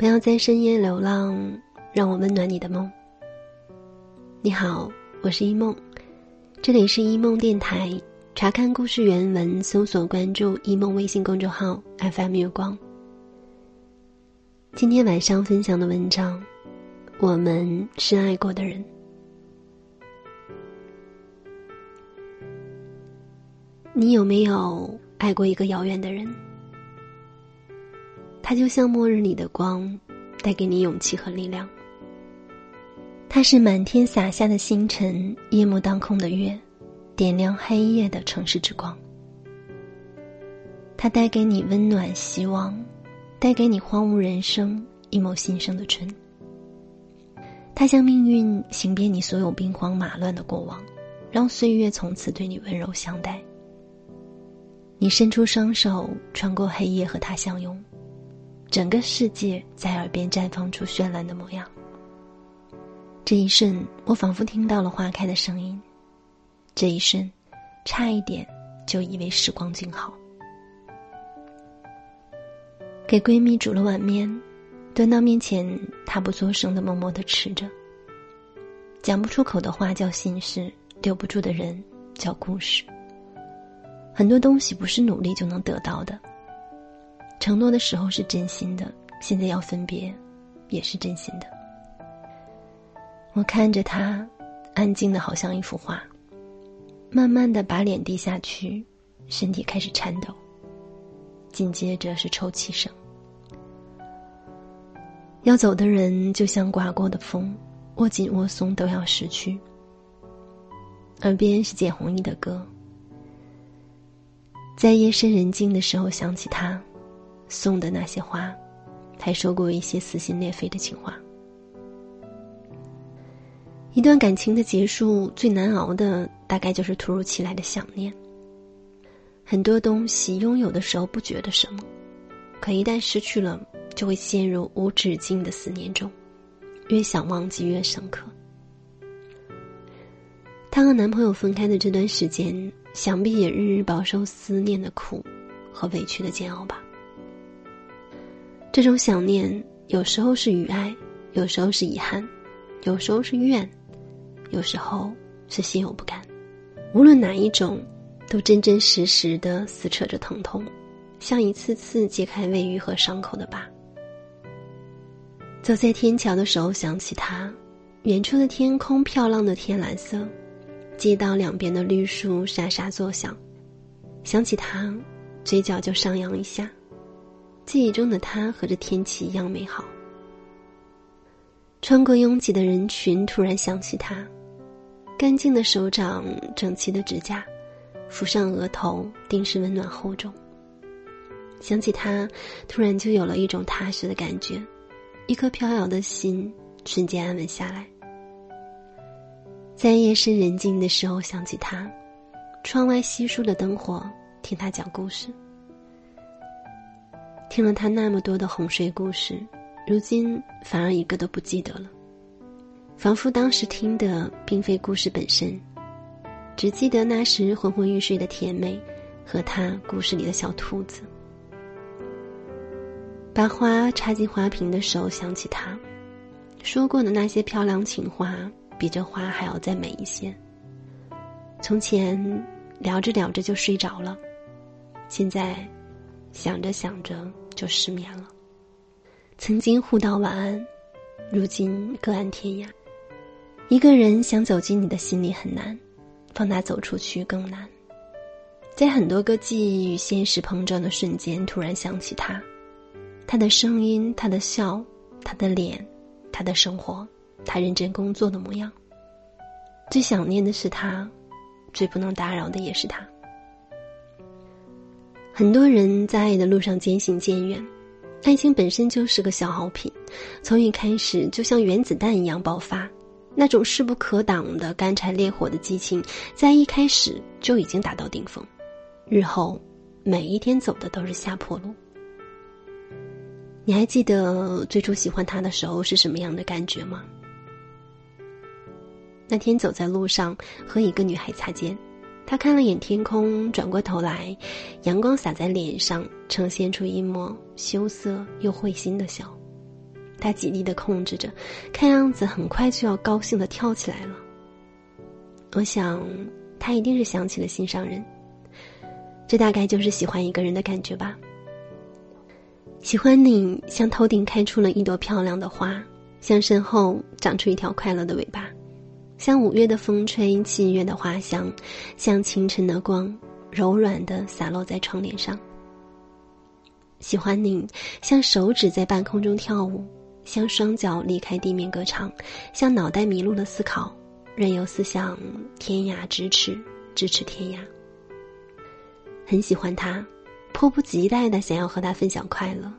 不要在深夜流浪，让我温暖你的梦。你好，我是一梦，这里是一梦电台。查看故事原文，搜索关注一梦微信公众号 FM 月光。今天晚上分享的文章，我们深爱过的人。你有没有爱过一个遥远的人？它就像末日里的光，带给你勇气和力量。它是满天洒下的星辰，夜幕当空的月，点亮黑夜的城市之光。它带给你温暖希望，带给你荒芜人生一抹新生的春。它像命运行遍你所有兵荒马乱的过往，让岁月从此对你温柔相待。你伸出双手，穿过黑夜和他相拥。整个世界在耳边绽放出绚烂的模样。这一瞬，我仿佛听到了花开的声音。这一瞬，差一点就以为时光静好。给闺蜜煮了碗面，端到面前，她不作声的默默的吃着。讲不出口的话叫心事，留不住的人叫故事。很多东西不是努力就能得到的。承诺的时候是真心的，现在要分别，也是真心的。我看着他，安静的好像一幅画，慢慢的把脸低下去，身体开始颤抖。紧接着是抽泣声。要走的人就像刮过的风，握紧握松都要失去。耳边是简弘亦的歌，在夜深人静的时候想起他。送的那些花，还说过一些撕心裂肺的情话。一段感情的结束，最难熬的大概就是突如其来的想念。很多东西拥有的时候不觉得什么，可一旦失去了，就会陷入无止境的思念中，越想忘记越深刻。她和男朋友分开的这段时间，想必也日日饱受思念的苦和委屈的煎熬吧。这种想念，有时候是与爱，有时候是遗憾，有时候是怨，有时候是心有不甘。无论哪一种，都真真实实的撕扯着疼痛，像一次次揭开未愈合伤口的疤。走在天桥的时候，想起他，远处的天空漂亮的天蓝色，街道两边的绿树沙沙作响，想起他，嘴角就上扬一下。记忆中的他和这天气一样美好。穿过拥挤的人群，突然想起他，干净的手掌，整齐的指甲，抚上额头，定是温暖厚重。想起他，突然就有了一种踏实的感觉，一颗飘摇的心瞬间安稳下来。在夜深人静的时候想起他，窗外稀疏的灯火，听他讲故事。听了他那么多的哄睡故事，如今反而一个都不记得了，仿佛当时听的并非故事本身，只记得那时昏昏欲睡的甜美，和他故事里的小兔子。把花插进花瓶的时候，想起他说过的那些漂亮情话，比这花还要再美一些。从前聊着聊着就睡着了，现在想着想着。就失眠了。曾经互道晚安，如今各安天涯。一个人想走进你的心里很难，放他走出去更难。在很多个记忆与现实碰撞的瞬间，突然想起他，他的声音，他的笑，他的脸，他的生活，他认真工作的模样。最想念的是他，最不能打扰的也是他。很多人在爱的路上渐行渐远，爱情本身就是个消耗品，从一开始就像原子弹一样爆发，那种势不可挡的干柴烈火的激情，在一开始就已经达到顶峰，日后每一天走的都是下坡路。你还记得最初喜欢他的时候是什么样的感觉吗？那天走在路上和一个女孩擦肩。他看了眼天空，转过头来，阳光洒在脸上，呈现出一抹羞涩又会心的笑。他极力的控制着，看样子很快就要高兴的跳起来了。我想，他一定是想起了心上人。这大概就是喜欢一个人的感觉吧。喜欢你，像头顶开出了一朵漂亮的花，像身后长出一条快乐的尾巴，像五月的风吹，七月的花香，像清晨的光，柔软的洒落在窗帘上。喜欢你，像手指在半空中跳舞，像双脚离开地面歌唱，像脑袋迷路了思考，任由思想天涯咫尺，咫尺天涯。很喜欢他，迫不及待的想要和他分享快乐，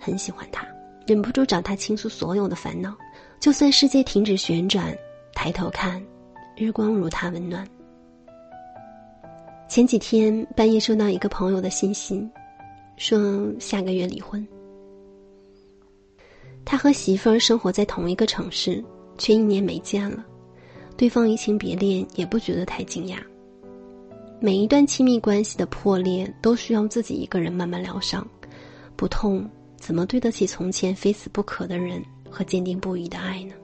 很喜欢他，忍不住找他倾诉所有的烦恼，就算世界停止旋转，抬头看，日光如他温暖。前几天半夜收到一个朋友的信息。说下个月离婚。他和媳妇儿生活在同一个城市，却一年没见了，对方移情别恋也不觉得太惊讶。每一段亲密关系的破裂，都需要自己一个人慢慢疗伤，不痛怎么对得起从前非死不可的人和坚定不移的爱呢？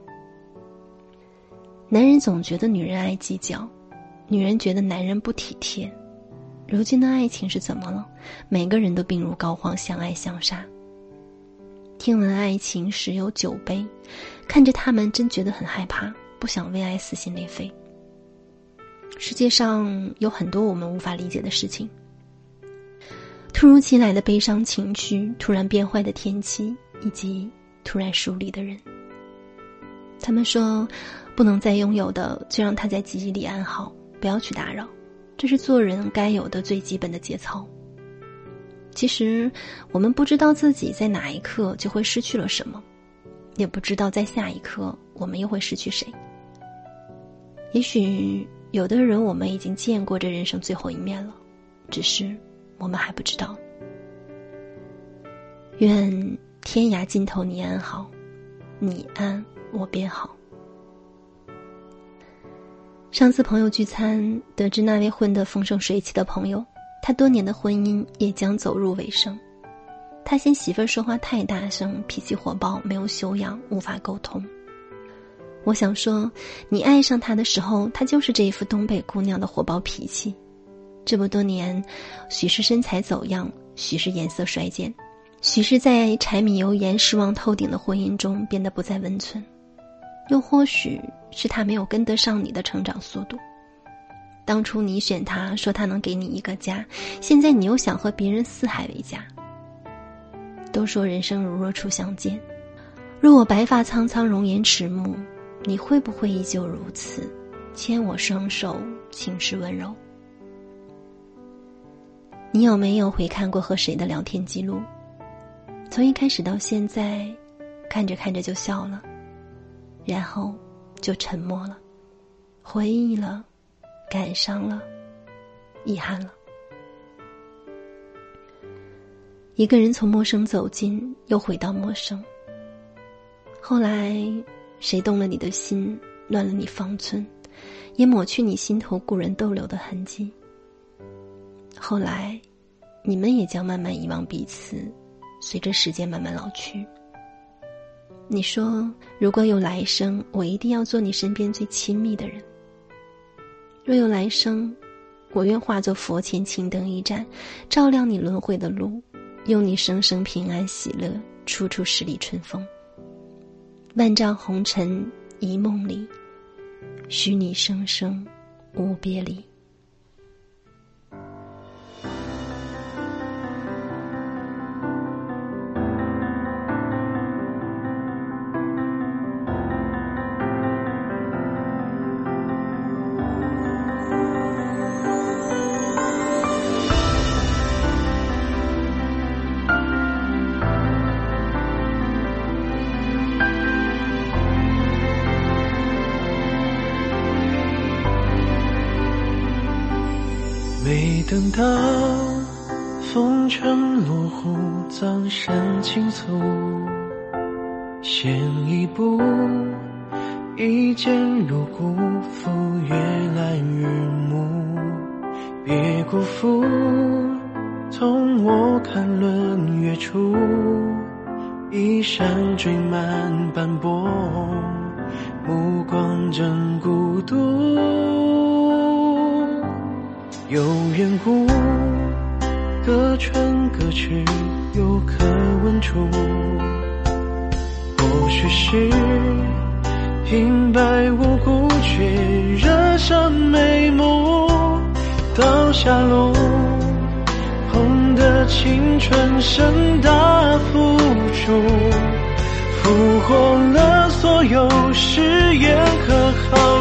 男人总觉得女人爱计较，女人觉得男人不体贴。如今的爱情是怎么了？每个人都病入膏肓，相爱相杀。听闻爱情十有九悲，看着他们真觉得很害怕，不想为爱撕心裂肺。世界上有很多我们无法理解的事情：突如其来的悲伤情绪，突然变坏的天气，以及突然疏离的人。他们说，不能再拥有的，就让他在记忆里安好，不要去打扰。这是做人该有的最基本的节操。其实，我们不知道自己在哪一刻就会失去了什么，也不知道在下一刻我们又会失去谁。也许有的人我们已经见过这人生最后一面了，只是我们还不知道。愿天涯尽头你安好，你安我便好。上次朋友聚餐，得知那位混得风生水起的朋友，他多年的婚姻也将走入尾声。他嫌媳妇儿说话太大声，脾气火爆，没有修养，无法沟通。我想说，你爱上他的时候，他就是这一副东北姑娘的火爆脾气。这么多年，许是身材走样，许是颜色衰减，许是在柴米油盐、失望透顶的婚姻中变得不再温存。又或许是他没有跟得上你的成长速度。当初你选他说他能给你一个家，现在你又想和别人四海为家。都说人生如若初相见，若我白发苍苍，容颜迟暮，你会不会依旧如此，牵我双手，情绪温柔？你有没有回看过和谁的聊天记录？从一开始到现在，看着看着就笑了。然后，就沉默了，回忆了，感伤了，遗憾了。一个人从陌生走近，又回到陌生。后来，谁动了你的心，乱了你方寸，也抹去你心头故人逗留的痕迹。后来，你们也将慢慢遗忘彼此，随着时间慢慢老去。你说：“如果有来生，我一定要做你身边最亲密的人。若有来生，我愿化作佛前青灯一盏，照亮你轮回的路，用你生生平安喜乐，处处十里春风。万丈红尘一梦里，许你生生无别离。”等到风尘落户，葬身青簇，先一步，一见如故，赴月来日暮，别辜负，同我看轮月出，衣衫缀满斑驳，目光正孤独。有缘故，隔春隔去，有可问处。或许是平白无故，却惹上眉目。到下落，红的青春盛大付出，俘获了所有誓言和好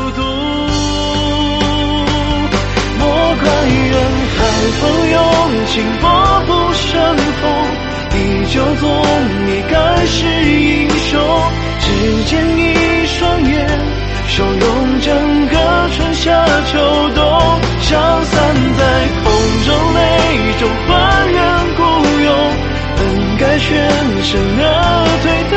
海风涌，情波不胜风，依旧做你盖世英雄。只见一双眼，收容整个春夏秋冬。消散在空中，泪中还原孤勇，本该全身而退的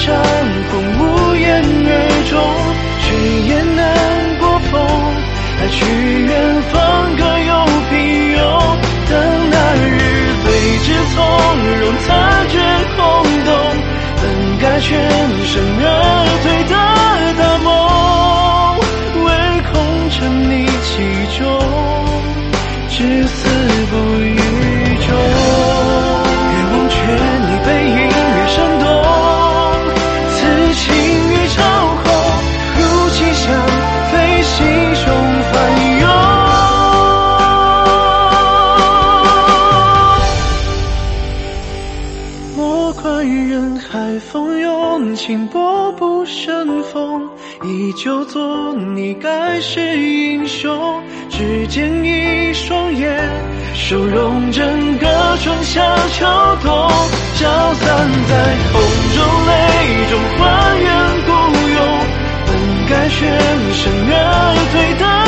默相逢无言而终，却也难过风。爱去远方各有平庸，等那日对峙从容，残卷空洞，本该全身而退收容整个春夏秋冬，消散在风中泪中还原孤勇，本该全身而退的。